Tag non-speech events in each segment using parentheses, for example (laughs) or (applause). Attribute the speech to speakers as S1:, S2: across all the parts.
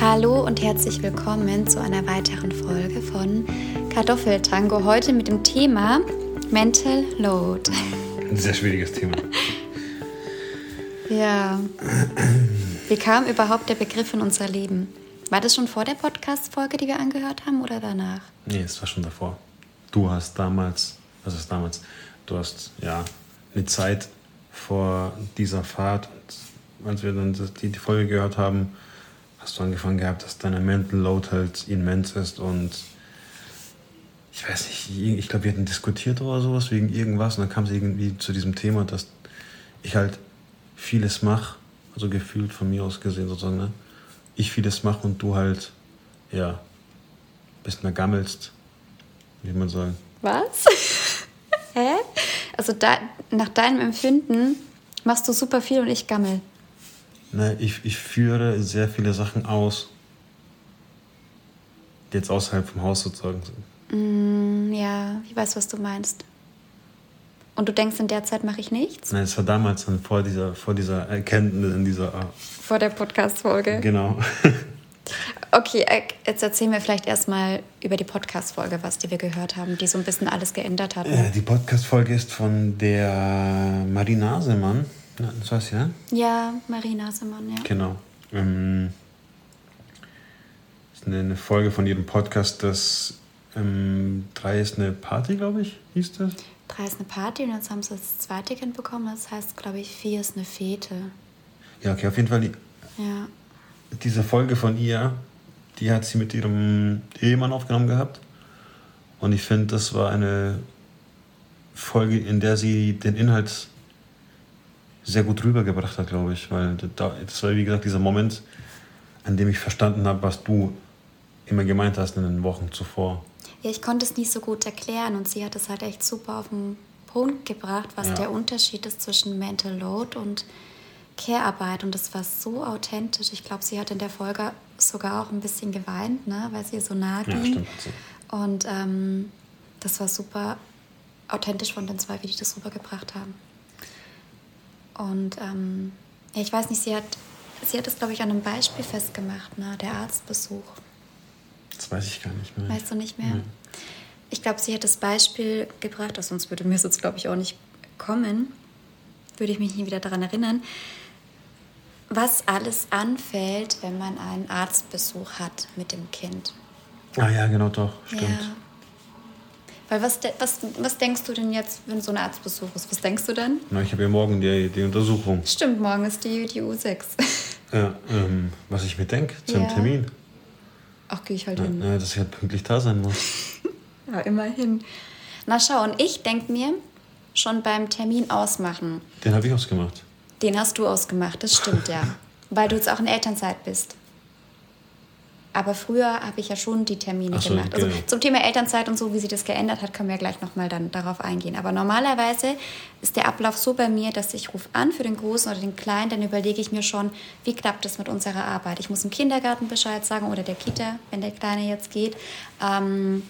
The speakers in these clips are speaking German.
S1: Hallo und herzlich willkommen zu einer weiteren Folge von Kartoffeltango. Heute mit dem Thema Mental Load.
S2: Ein sehr schwieriges Thema.
S1: Ja. Wie kam überhaupt der Begriff in unser Leben? War das schon vor der Podcast-Folge, die wir angehört haben, oder danach?
S2: Nee, es war schon davor. Du hast damals, was ist damals? Du hast ja eine Zeit vor dieser Fahrt, als wir dann die Folge gehört haben, hast du angefangen gehabt, dass deine Mental Load halt immens ist und ich weiß nicht, ich glaube, wir hatten diskutiert oder sowas wegen irgendwas und dann kam es irgendwie zu diesem Thema, dass ich halt vieles mache, also gefühlt von mir aus gesehen sozusagen, ne? ich vieles mache und du halt, ja, bisschen mehr gammelst, wie man sagen.
S1: Was? (laughs) Hä? Also da, nach deinem Empfinden machst du super viel und ich gammel.
S2: Ne, ich, ich führe sehr viele Sachen aus, die jetzt außerhalb vom Haus sozusagen sind.
S1: Mm, ja, ich weiß, was du meinst. Und du denkst, in der Zeit mache ich nichts?
S2: Nein, es war damals dann vor dieser, vor dieser Erkenntnis, in dieser. Ah.
S1: Vor der Podcast-Folge.
S2: Genau. (laughs)
S1: okay, äh, jetzt erzählen wir vielleicht erstmal über die Podcast-Folge, was die wir gehört haben, die so ein bisschen alles geändert hat.
S2: Äh, die Podcast-Folge ist von der Marie Nasemann. Ja, das heißt ja?
S1: Ja, Marie Nasemann, ja.
S2: Genau. Ähm, das ist eine Folge von ihrem Podcast, das ähm, drei ist eine Party, glaube ich, hieß das.
S1: Drei ist eine Party und jetzt haben sie das zweite Kind bekommen. Das heißt, glaube ich, vier ist eine Fete.
S2: Ja, okay, auf jeden Fall die,
S1: Ja.
S2: diese Folge von ihr, die hat sie mit ihrem Ehemann aufgenommen gehabt. Und ich finde, das war eine Folge, in der sie den Inhalt sehr gut rübergebracht hat, glaube ich. Weil da, das war, wie gesagt, dieser Moment, an dem ich verstanden habe, was du immer gemeint hast in den Wochen zuvor.
S1: Ja, ich konnte es nicht so gut erklären und sie hat es halt echt super auf den Punkt gebracht, was
S2: Ja.
S1: der Unterschied ist zwischen Mental Load und Care-Arbeit. Und das war so authentisch. Ich glaube, sie hat in der Folge sogar auch ein bisschen geweint, ne, weil sie so nahe
S2: Ja,
S1: ging.
S2: stimmt. Also,
S1: Und ähm, das war super authentisch von den zwei, wie die das rübergebracht haben. Und ähm, ja, ich weiß nicht, sie hat, sie hat es, glaube ich, an einem Beispiel festgemacht, ne? der Arztbesuch.
S2: das weiß ich gar nicht mehr.
S1: Weißt du nicht mehr? Ich glaube, sie hat das Beispiel gebracht, also sonst würde mir es jetzt, glaube ich, auch nicht kommen. Würde ich mich nie wieder daran erinnern. Was alles anfällt, wenn man einen Arztbesuch hat mit dem Kind.
S2: Ah ja, genau, doch, stimmt.
S1: Ja. Weil was, was, was denkst du denn jetzt, wenn so ein Arztbesuch ist? Was denkst du denn?
S2: Na, ich habe ja morgen die, die Untersuchung.
S1: Stimmt, morgen ist die, die U6. (laughs)
S2: Ja, ähm, was ich mir denke zum
S1: Ja.
S2: Termin.
S1: Ach, gehe ich halt
S2: Ja,
S1: hin.
S2: ja, dass ich halt pünktlich da sein muss. (laughs)
S1: Ja, immerhin. Na schau, und ich denke mir, schon beim Termin ausmachen,
S2: Den habe ich ausgemacht.
S1: Den hast du ausgemacht, das stimmt ja. (laughs) Weil du jetzt auch in Elternzeit bist. Aber früher habe ich ja schon die Termine
S2: so,
S1: gemacht. Also
S2: genau.
S1: zum Thema Elternzeit und so, wie sich das geändert hat, können wir ja gleich nochmal dann darauf eingehen. Aber normalerweise ist der Ablauf so bei mir, dass ich rufe an für den Großen oder den Kleinen, dann überlege ich mir schon, wie klappt das mit unserer Arbeit. Ich muss im Kindergarten Bescheid sagen oder der Kita, wenn der Kleine jetzt geht. Ähm,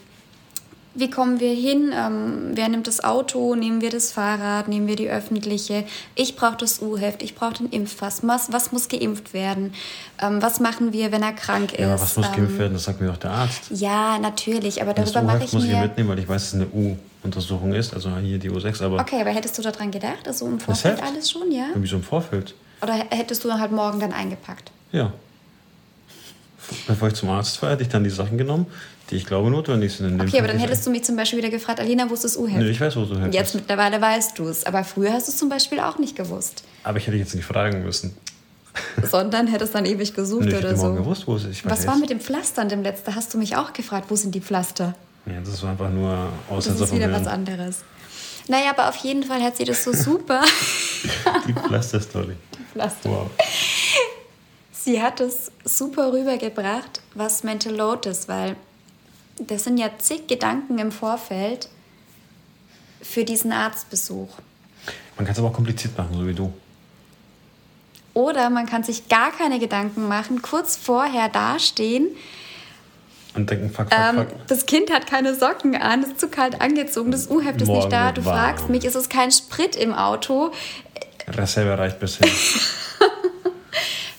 S1: wie kommen wir hin? Ähm, wer nimmt das Auto? Nehmen wir das Fahrrad? Nehmen wir die öffentliche? Ich brauche das U-Heft, ich brauche den Impfpass. Was, was muss geimpft werden? Ähm, was machen wir, wenn er krank ist?
S2: Ja, aber was muss
S1: ähm,
S2: geimpft werden? Das sagt mir doch der Arzt.
S1: Ja, natürlich, aber darüber mache ich
S2: muss ich ja mitnehmen, weil ich weiß, dass es eine U-Untersuchung ist. Also hier die U6, aber
S1: Okay, aber hättest du daran gedacht? Also im Vorfeld alles schon, ja?
S2: irgendwie so im Vorfeld.
S1: Oder hättest du halt morgen dann eingepackt?
S2: Ja. Bevor ich zum Arzt fahre, hätte ich dann die Sachen genommen, die ich glaube notwendig sind. In dem
S1: Okay, aber dann hättest du mich zum Beispiel wieder gefragt, Alina, wo ist das U-Heft?
S2: Nö, ich weiß, wo du
S1: Jetzt mittlerweile weißt du es, aber früher hast du es zum Beispiel auch nicht gewusst.
S2: Aber ich hätte jetzt nicht fragen müssen.
S1: Sondern hättest dann ewig gesucht
S2: Nö, ich
S1: oder so.
S2: gewusst, wo es ist.
S1: Was
S2: jetzt.
S1: war mit dem Pflastern dem letzten? Hast du mich auch gefragt, wo sind die Pflaster?
S2: Ja, das war einfach nur
S1: Das
S2: Aussetzer
S1: ist
S2: von
S1: wieder was anderes. Naja, aber auf jeden Fall hat sie das so (laughs) super.
S2: Die Pflaster-Story.
S1: Pflaster.
S2: Wow.
S1: Sie hat es super rübergebracht, was Mental Load ist, weil das sind ja zig Gedanken im Vorfeld für diesen Arztbesuch.
S2: Man kann es aber auch kompliziert machen, so wie du.
S1: Oder man kann sich gar keine Gedanken machen, kurz vorher dastehen.
S2: Und denken, fuck, fuck,
S1: Ähm,
S2: fuck.
S1: das Kind hat keine Socken an, ist zu kalt angezogen, das U-Heft ist nicht da. Du
S2: warm.
S1: fragst mich, ist es kein Sprit im Auto?
S2: Dasselbe reicht bisher. (laughs)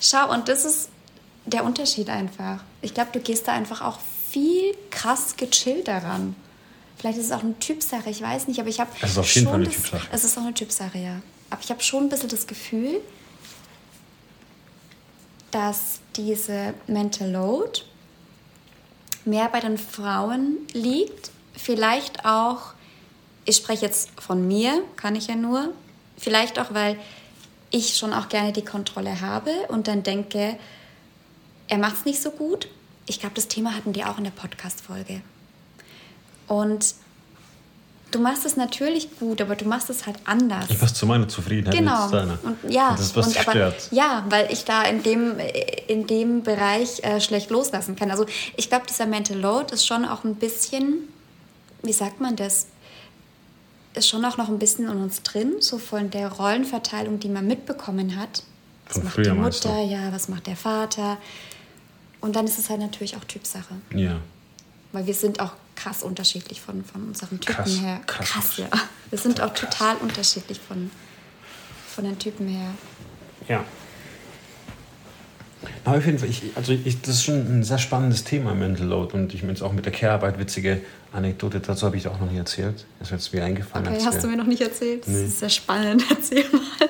S1: Schau, und das ist der Unterschied einfach. Ich glaube, du gehst da einfach auch viel krass gechillt daran. Vielleicht ist es auch eine Typsache, ich weiß nicht, aber ich habe. Es ist auf jeden Fall eine das, Typsache. Es ist auch eine Typsache, ja. Aber ich habe schon ein bisschen das Gefühl, dass diese Mental Load mehr bei den Frauen liegt. Vielleicht auch, ich spreche jetzt von mir, kann ich ja nur. Vielleicht auch, weil ich schon auch gerne die Kontrolle habe und dann denke, er macht es nicht so gut. Ich glaube, das Thema hatten die auch in der Podcast-Folge. Und du machst es natürlich gut, aber du machst es halt anders.
S2: Ich mach's zu meiner Zufriedenheit. Genau.
S1: Und, ja, und das, was und, aber, stört. Ja, weil ich da in dem, in dem Bereich äh, schlecht loslassen kann. Also ich glaube, dieser Mental Load ist schon auch ein bisschen, wie sagt man das? Ist schon auch noch ein bisschen in uns drin, so von der Rollenverteilung, die man mitbekommen hat. Was von macht früher die Mutter, ja, was macht der Vater? Und dann ist es halt natürlich auch Typsache. Ja. Weil wir sind auch krass unterschiedlich von, von unseren Typen krass, her. Krass, krass, ja. Wir sind auch krass. total unterschiedlich von, von den Typen her.
S2: Ja. Na, auf jeden Fall, ich, also ich, das ist schon ein sehr spannendes Thema, Mental Load. Und ich meine jetzt auch mit der Care-Arbeit witzige Anekdote, dazu habe ich auch noch nie erzählt. Das ist jetzt mir eingefallen.
S1: Okay, hast du mir noch nicht erzählt? Nee. Das ist sehr spannend. (laughs) Erzähl mal.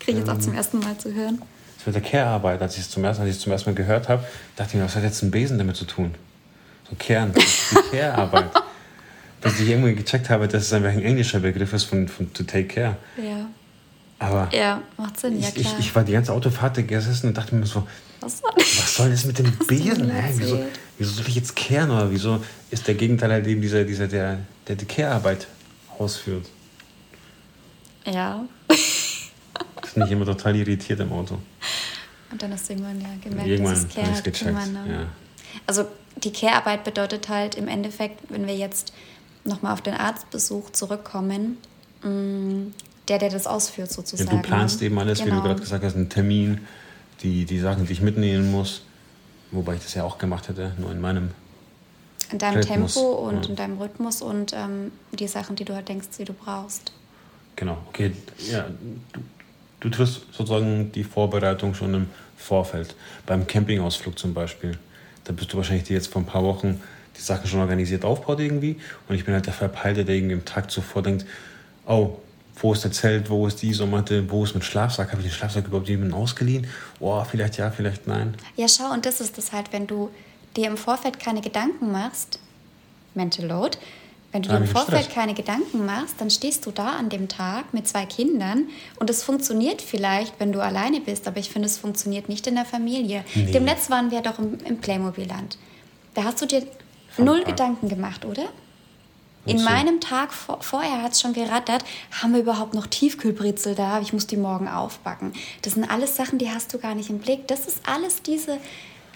S1: Kriege ich jetzt auch ähm, zum ersten Mal zu hören.
S2: Das mit der Care-Arbeit, als ich es zum, ersten, als zum ersten Mal gehört habe, dachte ich mir, was hat jetzt ein Besen damit zu tun? So Kern, die Care-Arbeit. (laughs) Dass ich irgendwie gecheckt habe, dass es einfach ein englischer Begriff ist von, von to take care. Ja. Aber
S1: ja, macht Sinn, ja
S2: klar. Ich, ich war die ganze Autofahrt gesessen und dachte mir so, was soll, was soll das mit dem Besen? (laughs) Hä? Wieso, wieso soll ich jetzt kehren? Oder wieso ist der Gegenteil halt eben dieser, dieser der, der die Care-Arbeit ausführt? Ja. das (laughs) ist nicht immer total irritiert im Auto.
S1: Und dann hast du irgendwann ja gemerkt, irgendwann dass es Care hat. Gecheckt, ne? ja. Also die Care-Arbeit bedeutet halt im Endeffekt, wenn wir jetzt nochmal auf den Arztbesuch zurückkommen, mm, der, der das ausführt sozusagen.
S2: Ja, du planst eben alles, genau. wie du genau. gerade gesagt hast, einen Termin, die, die Sachen, die ich mitnehmen muss. Wobei ich das ja auch gemacht hätte, nur in meinem
S1: In deinem Rhythmus. Tempo und ja. in deinem Rhythmus und ähm, die Sachen, die du halt denkst, die du brauchst.
S2: Genau, okay. Ja, du, du triffst sozusagen die Vorbereitung schon im Vorfeld. Beim Campingausflug zum Beispiel. Da bist du wahrscheinlich die jetzt vor ein paar Wochen die Sachen schon organisiert aufbaut irgendwie. Und ich bin halt der Verpeilte, der irgendwie im Tag zuvor denkt, oh, wo ist der Zelt, wo ist die Isomatte, wo ist mein Schlafsack, habe ich den Schlafsack überhaupt jemandem ausgeliehen? Oh, vielleicht ja, vielleicht nein.
S1: Ja, schau, und das ist das halt, wenn du dir im Vorfeld keine Gedanken machst, Mental Load, wenn du dir im Vorfeld Stress. keine Gedanken machst, dann stehst du da an dem Tag mit zwei Kindern und es funktioniert vielleicht, wenn du alleine bist, aber ich finde, es funktioniert nicht in der Familie. Nee. Dem Netz waren wir doch im, im Playmobil-Land. Da hast du dir Von null Gedanken gemacht, oder? In so. meinem Tag vor, vorher hat es schon gerattert, haben wir überhaupt noch Tiefkühlbrezel da? Ich muss die morgen aufbacken. Das sind alles Sachen, die hast du gar nicht im Blick. Das ist alles diese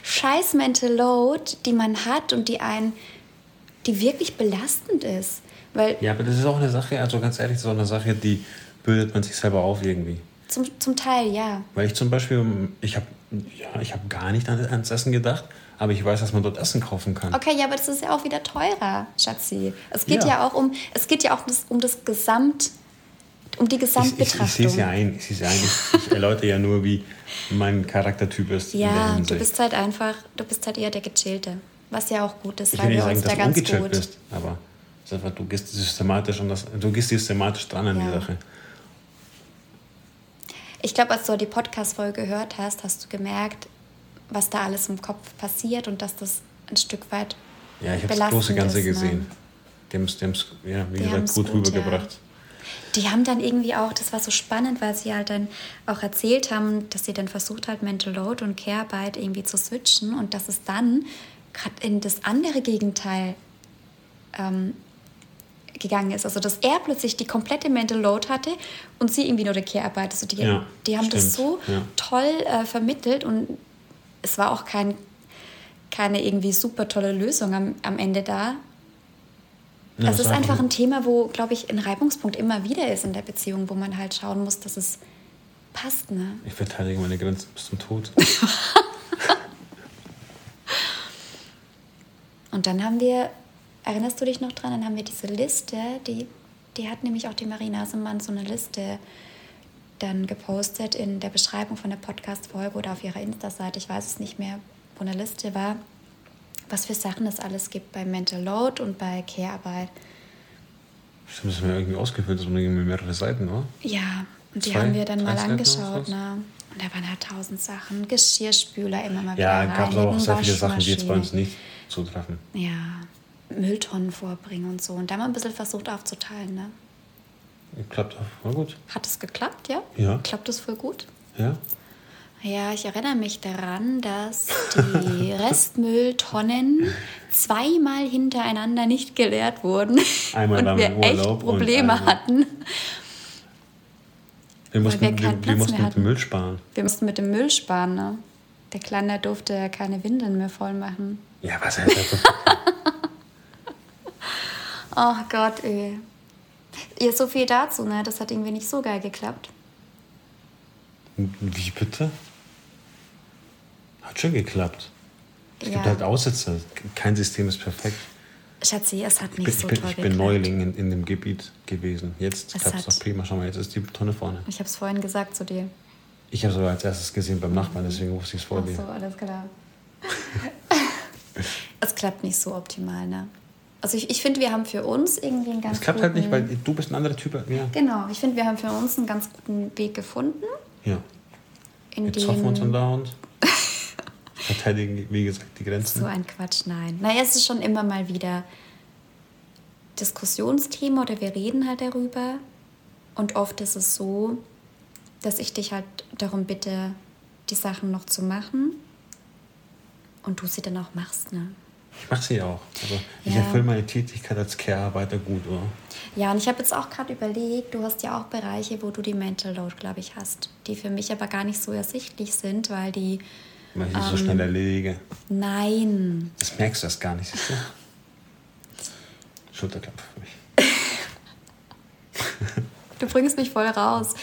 S1: scheiß Mental Load, die man hat und die einen die wirklich belastend ist. Weil
S2: ja, aber das ist auch eine Sache, also ganz ehrlich, das ist auch eine Sache, die bürdet man sich selber auf irgendwie.
S1: Zum, zum Teil, ja.
S2: Weil ich zum Beispiel, ich habe ja, hab gar nicht ans Essen gedacht, aber ich weiß, dass man dort Essen kaufen kann.
S1: Okay, ja, aber das ist ja auch wieder teurer, Schatzi. Es geht ja, ja auch um, es geht ja auch um das Gesamt, um die Gesamtbetrachtung.
S2: Ich, ich, ich sehe es ja ein, ich, ja ein. Ich, ich erläutere ja nur, wie mein Charaktertyp ist.
S1: Ja, du bist halt einfach, du bist halt eher der Gechillte. Was ja auch gut ist, weil wir sagen, uns da
S2: ganz gut... Bist, aber du gehst systematisch, und das, du gehst systematisch dran an ja. die Sache.
S1: Ich glaube, als du die Podcast-Folge gehört hast, hast du gemerkt, was da alles im Kopf passiert und dass das ein Stück weit
S2: Ja, ich habe das große Ganze ist, ne? gesehen. Die haben es, ja, wie die gesagt, gut, gut rübergebracht. Ja.
S1: Die haben dann irgendwie auch, das war so spannend, weil sie halt dann auch erzählt haben, dass sie dann versucht hat, Mental Load und Care-Arbeit irgendwie zu switchen und dass es dann gerade in das andere Gegenteil ähm, gegangen ist. Also, dass er plötzlich die komplette Mental Load hatte und sie irgendwie nur die Care-Arbeit. Also, die, ja, die haben stimmt. das so ja. toll äh, vermittelt und es war auch kein, keine irgendwie super tolle Lösung am, am Ende da. Ja, es ist einfach ein Thema, wo, glaube ich, ein Reibungspunkt immer wieder ist in der Beziehung, wo man halt schauen muss, dass es passt. Ne?
S2: Ich verteidige meine Grenzen bis zum Tod. (laughs)
S1: Und dann haben wir, erinnerst du dich noch dran, dann haben wir diese Liste, die, die hat nämlich auch die Marie Nasemann so eine Liste dann gepostet in der Beschreibung von der Podcast-Folge oder auf ihrer Insta-Seite, ich weiß es nicht mehr, wo eine Liste war, was für Sachen es alles gibt bei Mental Load und bei Care-Arbeit.
S2: Stimmt, das haben wir irgendwie ausgefüllt, das waren irgendwie mehrere Seiten, oder?
S1: Ja, und die
S2: Zwei,
S1: haben wir dann mal angeschaut. Ne? Und da waren halt tausend Sachen. Geschirrspüler immer mal
S2: Ja,
S1: wieder
S2: gab es auch sehr viele Sachen, die jetzt bei uns nicht zutreffen.
S1: Ja, Mülltonnen vorbringen und so. Und da haben wir ein bisschen versucht aufzuteilen. Ne?
S2: Klappt auch voll gut.
S1: Hat es geklappt, ja?
S2: Ja.
S1: Klappt es voll gut?
S2: Ja?
S1: Ja, ich erinnere mich daran, dass die (laughs) Restmülltonnen zweimal hintereinander nicht geleert wurden
S2: Einmal
S1: und wir echt Probleme
S2: einmal-
S1: hatten.
S2: Wir mussten,
S1: wir
S2: wir, wir, mussten mit dem. Müll sparen.
S1: Wir mussten mit dem Müll sparen. Ne? Der Kleine durfte ja keine Windeln mehr voll machen.
S2: Ja, was heißt das? (laughs)
S1: Oh Gott, ey. Ja, so viel dazu, ne? Das hat irgendwie nicht so geil geklappt.
S2: Wie bitte? Hat schon geklappt. Es
S1: Ja.
S2: gibt halt Aussätze. Kein System ist perfekt.
S1: Schatzi, es hat
S2: Ich
S1: nicht
S2: bin,
S1: so
S2: ich bin,
S1: toll
S2: ich bin
S1: geklappt.
S2: Neuling in, in dem Gebiet gewesen. Jetzt klappt es doch prima. Schau mal, jetzt ist die Tonne vorne.
S1: Ich habe es vorhin gesagt zu dir.
S2: Ich habe es aber als erstes gesehen beim Nachbarn, deswegen wusste ich es vor
S1: Ach
S2: dir.
S1: so, alles klar. (laughs) (laughs) es klappt nicht so optimal, ne? Also ich, ich finde, wir haben für uns irgendwie einen ganz
S2: Es klappt
S1: guten...
S2: halt nicht, weil du bist ein anderer Typ mir.
S1: Genau, ich finde, wir haben für uns einen ganz guten Weg gefunden,
S2: Ja.
S1: in
S2: Jetzt hoffen wir uns
S1: dem...
S2: andauernd. (laughs) Verteidigen, wie gesagt, die Grenzen.
S1: So ein Quatsch, nein. Naja, es ist schon immer mal wieder Diskussionsthema oder wir reden halt darüber. Und oft ist es so, dass ich dich halt darum bitte, die Sachen noch zu machen. Und du sie dann auch machst, ne?
S2: Ich mache sie auch. Also ich
S1: Ja.
S2: erfülle meine Tätigkeit als Care-Arbeiter gut, oder?
S1: Ja, und ich habe jetzt auch gerade überlegt, du hast ja auch Bereiche, wo du die Mental Load, glaube ich, hast, die für mich aber gar nicht so ersichtlich sind, weil die,
S2: Weil ich
S1: Ähm.
S2: so schnell erledige.
S1: nein,
S2: Das merkst du erst gar nicht, siehst du? Schulterklappe für mich. (laughs)
S1: du bringst mich voll raus,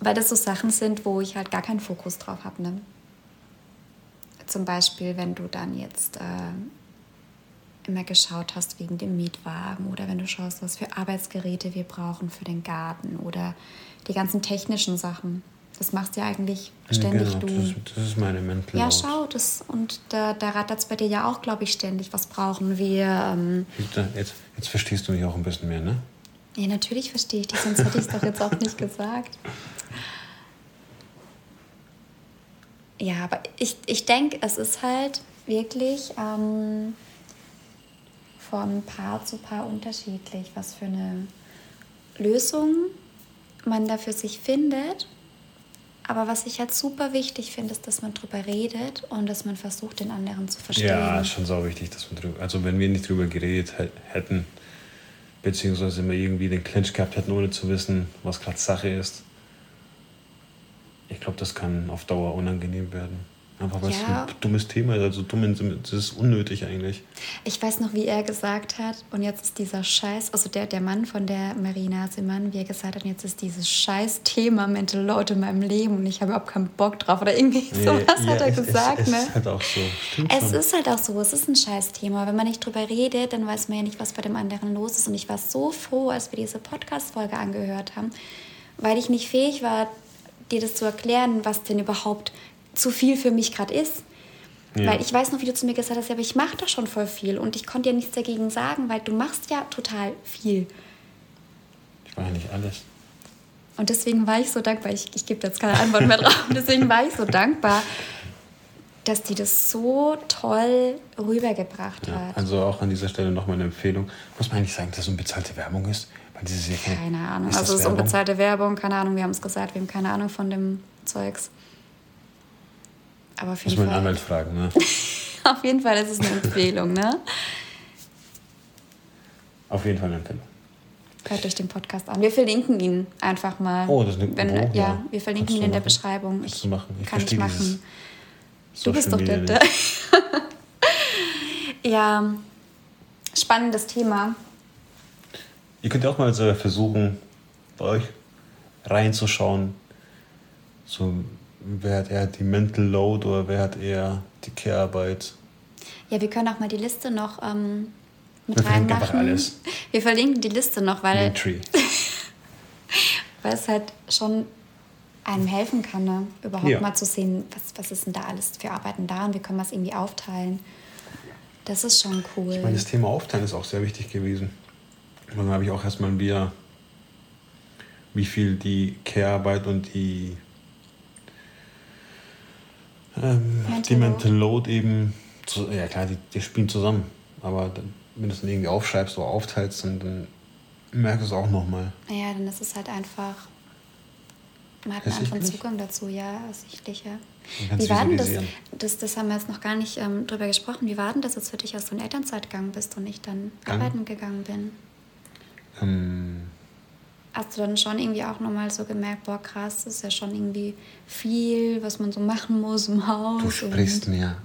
S1: weil das so Sachen sind, wo ich halt gar keinen Fokus drauf habe. Ne? Zum Beispiel, wenn du dann jetzt äh, immer geschaut hast wegen dem Mietwagen oder wenn du schaust, was für Arbeitsgeräte wir brauchen für den Garten oder die ganzen technischen Sachen. Das machst ja eigentlich ständig
S2: genau,
S1: du.
S2: Das, ist- das ist meine Mental
S1: Ja, schau, das, und da, da rattert es bei dir ja auch, glaube ich, ständig. Was brauchen wir? Ähm,
S2: Jetzt, jetzt verstehst du mich auch ein bisschen mehr, ne?
S1: ja, natürlich verstehe ich dich, sonst hätte ich es doch jetzt auch nicht gesagt. Ja, aber ich, ich denke, es ist halt wirklich ähm, von Paar zu Paar unterschiedlich, was für eine Lösung man da für sich findet. Aber was ich halt super wichtig finde, ist, dass man drüber redet und dass man versucht, den anderen zu verstehen.
S2: Ja, ist schon sau wichtig, dass wir drüber. Also, wenn wir nicht drüber geredet hä- hätten, beziehungsweise wir irgendwie den Clinch gehabt hätten, ohne zu wissen, was gerade Sache ist, ich glaube, das kann auf Dauer unangenehm werden. Einfach weil es
S1: Ja.
S2: ein dummes Thema ist, also dumm, das ist unnötig eigentlich.
S1: Ich weiß noch, wie er gesagt hat, und jetzt ist dieser Scheiß, also der, der Mann von der Marina Simon, wie er gesagt hat, und jetzt ist dieses scheiß Thema Mental Load in meinem Leben und ich habe überhaupt keinen Bock drauf. Oder irgendwie sowas
S2: Ja,
S1: hat er
S2: es,
S1: gesagt,
S2: es,
S1: ne?
S2: Es ist halt auch so. Stimmt
S1: Es
S2: schon.
S1: ist halt auch so, es ist ein scheiß Thema. Wenn man nicht drüber redet, dann weiß man ja nicht, was bei dem anderen los ist. Und ich war so froh, als wir diese Podcast-Folge angehört haben, weil ich nicht fähig war, dir das zu erklären, was denn überhaupt zu viel für mich gerade ist.
S2: Ja.
S1: Weil ich weiß noch, wie du zu mir gesagt hast, ja, aber ich mache doch schon voll viel. Und ich konnte ja nichts dagegen sagen, weil du machst ja total viel.
S2: Ich ja nicht alles.
S1: Und deswegen war ich so dankbar, ich, ich gebe jetzt keine Antwort mehr drauf, (laughs) deswegen war ich so dankbar, dass die das so toll rübergebracht
S2: Ja,
S1: hat.
S2: also auch an dieser Stelle nochmal eine Empfehlung. Muss man eigentlich sagen, dass das unbezahlte Werbung ist? Weil dieses hier keine,
S1: Keine Ahnung.
S2: Ist
S1: also es ist unbezahlte Werbung, keine Ahnung, wir haben es gesagt, wir haben keine Ahnung von dem Zeugs. Aber auf
S2: Muss
S1: jeden,
S2: man den
S1: Fall,
S2: Anwalt fragen, ne? (laughs)
S1: auf jeden Fall ist es eine Empfehlung, ne?
S2: Auf jeden Fall eine Empfehlung.
S1: Hört euch den Podcast an. Wir verlinken ihn einfach mal.
S2: Oh, das ist eine-
S1: Wenn,
S2: oh,
S1: ja.
S2: ja.
S1: wir verlinken
S2: Kannst
S1: ihn in der. Beschreibung.
S2: Du machen. Ich
S1: kann ich machen. Du bist doch der. Der. (laughs) ja, spannendes Thema.
S2: Ihr könnt ja auch mal so versuchen, bei euch reinzuschauen. So, wer hat eher die Mental Load oder wer hat eher die Care-Arbeit?
S1: Ja, wir können auch mal die Liste noch ähm, mit
S2: Wir
S1: reinmachen.
S2: alles.
S1: Wir verlinken die Liste noch, weil, (laughs) weil es halt schon einem helfen kann, ne? überhaupt
S2: Ja.
S1: mal zu sehen, was, was ist denn da alles für Arbeiten da und wie können wir es irgendwie aufteilen. Das ist schon cool.
S2: Ich meine, das Thema Aufteilen ist auch sehr wichtig gewesen. Und dann habe ich auch erstmal wieder, wie viel die Care-Arbeit und die, ähm,
S1: Mental
S2: die. Mental Load eben, zu, ja klar, die, die spielen zusammen. Aber dann, wenn du es dann irgendwie aufschreibst oder aufteilst, dann, dann merkst du es auch nochmal.
S1: ja, dann ist es halt einfach, man hat einen anderen? Zugang dazu, ja, ersichtlich, ja. Wie war denn das, das? Das haben wir jetzt noch gar nicht ähm, drüber gesprochen. Wie war denn das jetzt für dich, als du in Elternzeit gegangen bist und ich dann
S2: Gang?
S1: arbeiten gegangen bin?
S2: Ähm,
S1: Hast du dann schon irgendwie auch nochmal so gemerkt, boah krass, das ist ja schon irgendwie viel, was man so machen muss im Haus.
S2: du sprichst mir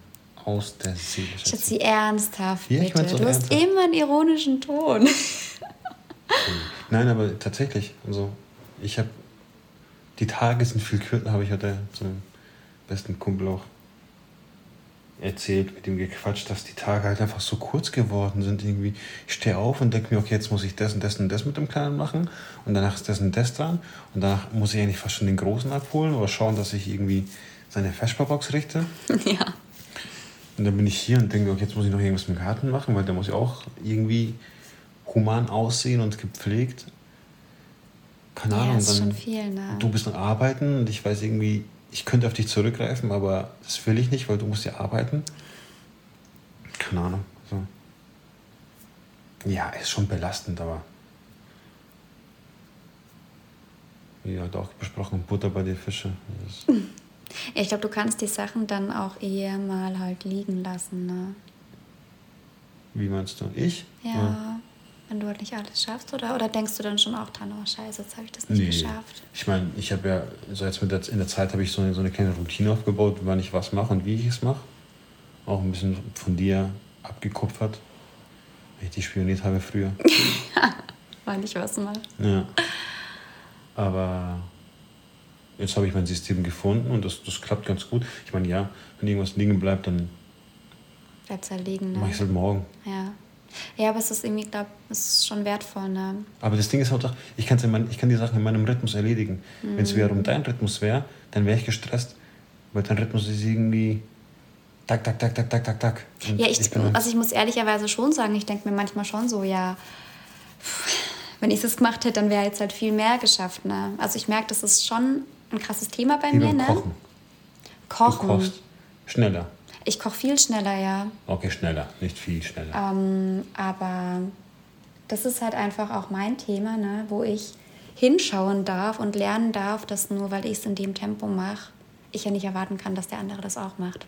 S2: aus der Seele. Schatzi.
S1: Schatzi, ernsthaft,
S2: Ja, ich
S1: bitte. Du hast
S2: ernsthaft.
S1: immer einen ironischen Ton.
S2: Nein, aber tatsächlich. Also ich habe die Tage sind viel kürzer, habe ich heute zum besten Kumpel auch erzählt, mit ihm gequatscht, dass die Tage halt einfach so kurz geworden sind. Irgendwie, ich stehe auf und denke mir, okay, jetzt muss ich das und das und das mit dem Kleinen machen und danach ist das und das dran und danach muss ich eigentlich fast schon den Großen abholen oder schauen, dass ich irgendwie seine Vesperbox richte. (laughs)
S1: ja.
S2: Und dann bin ich hier und denke mir, okay, jetzt muss ich noch irgendwas im Garten machen, weil der muss ja auch irgendwie human aussehen und gepflegt. Keine
S1: Ja,
S2: Ahnung.
S1: ist
S2: dann,
S1: schon viel, ne?
S2: Du bist noch arbeiten und ich weiß irgendwie, ich könnte auf dich zurückgreifen, aber das will ich nicht, weil du musst ja arbeiten. Keine Ahnung. So. Ja, ist schon belastend, aber wie halt auch besprochen, Butter bei die Fische. Das ist, (laughs)
S1: Ja, ich glaube, du kannst die Sachen dann auch eher mal halt liegen lassen, ne?
S2: wie meinst du? Ich?
S1: Ja. Wenn du halt nicht alles schaffst, oder? Oder denkst du dann schon auch dran, oh scheiße, jetzt habe ich das nicht
S2: Nee.
S1: geschafft?
S2: Ich meine, ich habe ja, so jetzt mit der, in der Zeit habe ich so eine, so eine kleine Routine aufgebaut, wann ich was mache und wie ich es mache. Auch ein bisschen von dir abgekupfert, wenn ich die spioniert habe früher. (laughs)
S1: Weil ich was mache.
S2: ja. Aber jetzt habe ich mein System gefunden und das, das klappt ganz gut. Ich meine, ja, wenn irgendwas liegen bleibt, dann
S1: Bleibt's halt liegen, ne?
S2: mache ich es halt morgen.
S1: Ja. Ja, aber es ist irgendwie, glaube es ist schon wertvoll, ne?
S2: Aber das Ding ist halt auch, ich, kann's in mein, ich kann die Sachen in meinem Rhythmus erledigen. Wenn es wiederum dein Rhythmus wäre, dann wäre ich gestresst, weil dein Rhythmus ist irgendwie tak, tak, tak, tak, tak, tak, tak.
S1: Ja, ich,
S2: dann-
S1: also ich muss ehrlicherweise schon sagen, ich denke mir manchmal schon so, ja, wenn ich das gemacht hätte, dann wäre jetzt halt viel mehr geschafft, ne? Also ich merke, das ist schon ein krasses Thema bei
S2: wie
S1: mir, ne?
S2: Kochen. Du
S1: Kochen.
S2: kochst schneller.
S1: Ich koche viel schneller, ja.
S2: Okay, schneller, nicht viel schneller.
S1: Ähm, aber das ist halt einfach auch mein Thema, ne? wo ich hinschauen darf und lernen darf, dass nur weil ich es in dem Tempo mache, ich ja nicht erwarten kann, dass der andere das auch macht.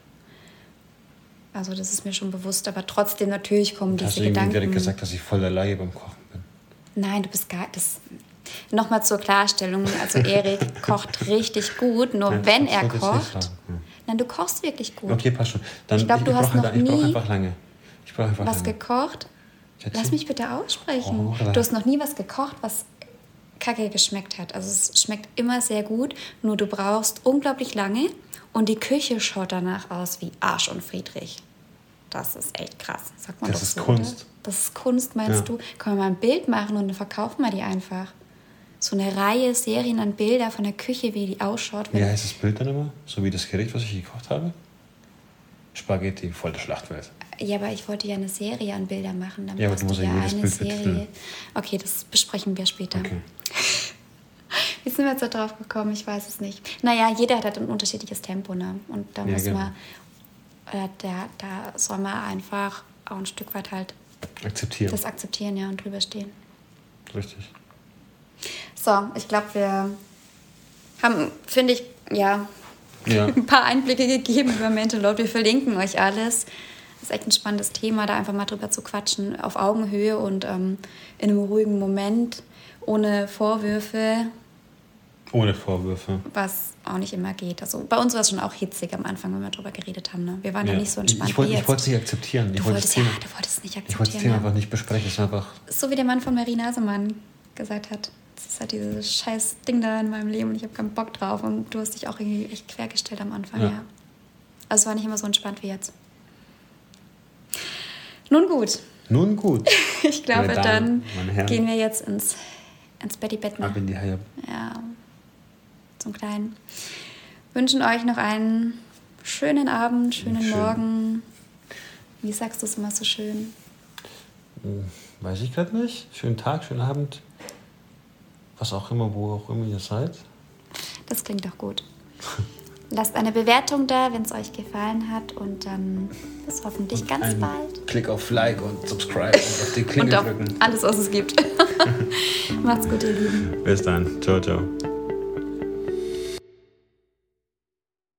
S1: Also das ist mir schon bewusst, aber trotzdem natürlich kommen
S2: Hast
S1: diese
S2: du irgendwie direkt
S1: Gedanken.
S2: gesagt, dass ich voll der Laie beim Kochen bin?
S1: Nein, du bist gar das. Nochmal zur Klarstellung. Also Erik (laughs) kocht richtig gut, nur
S2: Nein,
S1: wenn er kocht.
S2: sagen.
S1: Nein, du kochst wirklich gut.
S2: Okay, passt schon. Dann,
S1: Ich glaub, du hast
S2: brauch
S1: noch
S2: halt- ich
S1: nie
S2: einfach lange. Ich brauche einfach
S1: Was
S2: lange.
S1: gekocht? Lass mich bitte aussprechen.
S2: Oh,
S1: du hast noch nie was gekocht, was kacke geschmeckt hat. Also es schmeckt immer sehr gut, nur du brauchst unglaublich lange und die Küche schaut danach aus wie Arsch und Friedrich. Das ist echt krass. Sagt man
S2: Das
S1: doch
S2: ist
S1: so,
S2: Kunst.
S1: Oder? Das ist Kunst, meinst
S2: Ja.
S1: du? Können wir mal ein Bild machen und dann verkaufen wir die einfach. So eine Reihe Serien an Bilder von der Küche, wie die ausschaut.
S2: Wie heißt das Bild dann immer? So wie das Gericht, was ich gekocht habe? Spaghetti, voll der Schlachtwelt.
S1: Ja, aber ich wollte ja eine Serie an Bilder machen. Dann
S2: Ja, aber du musst ja
S1: ja
S2: jedes
S1: eine
S2: Bild
S1: Serie.
S2: betiteln.
S1: Okay, das besprechen wir später.
S2: Okay. (laughs)
S1: Wie sind wir jetzt da drauf gekommen? Ich weiß es nicht. Naja, jeder hat halt ein unterschiedliches Tempo, ne? Und da
S2: Ja,
S1: muss
S2: genau.
S1: man, oder da, da soll man einfach auch ein Stück weit halt
S2: Akzeptieren.
S1: das akzeptieren, ja, und drüber stehen.
S2: Richtig.
S1: So, ich glaube, wir haben, finde ich, ja,
S2: Ja. (laughs)
S1: ein paar Einblicke gegeben über Mental Load. Wir verlinken euch alles. Das ist echt ein spannendes Thema, da einfach mal drüber zu quatschen, auf Augenhöhe und ähm, in einem ruhigen Moment, ohne Vorwürfe,
S2: Ohne Vorwürfe.
S1: was auch nicht immer geht. Also bei uns war es schon auch hitzig am Anfang, wenn wir drüber geredet haben. Ne? Wir waren ja.
S2: Ja.
S1: nicht so entspannt
S2: Ich, wollte ich wollte es nicht akzeptieren. Ich
S1: du, wolltest, ja,
S2: Thema,
S1: du wolltest es nicht
S2: ich wollte das
S1: akzeptieren.
S2: Thema
S1: Ja.
S2: einfach nicht besprechen. Es einfach.
S1: So wie der Mann von Marie Nasemann gesagt hat. Das ist halt dieses scheiß Ding da in meinem Leben und ich habe keinen Bock drauf. Und du hast dich auch irgendwie echt quergestellt am Anfang, ja.
S2: Ja.
S1: Also es war nicht immer so entspannt wie jetzt. Nun gut,
S2: Nun gut. (laughs)
S1: ich glaube, dann
S2: Damen, Herren.
S1: gehen wir jetzt ins, ins Betty Bett.
S2: Ab
S1: Ne?
S2: in die Haie.
S1: Ja. zum Kleinen. Wünschen euch noch einen schönen Abend, schönen Schön. Morgen. Wie sagst du es immer so schön?
S2: Hm, weiß ich gerade nicht. Schönen Tag, schönen Abend. Was auch immer, wo auch immer ihr seid.
S1: Das klingt doch gut. (laughs) Lasst eine Bewertung da, wenn es euch gefallen hat und dann bis hoffentlich und ganz bald.
S2: Klick auf Like und Subscribe und auf die (laughs) Klingel
S1: drücken. Alles, was es gibt. (laughs) Macht's gut, ihr Lieben.
S2: Bis dann. Ciao, ciao.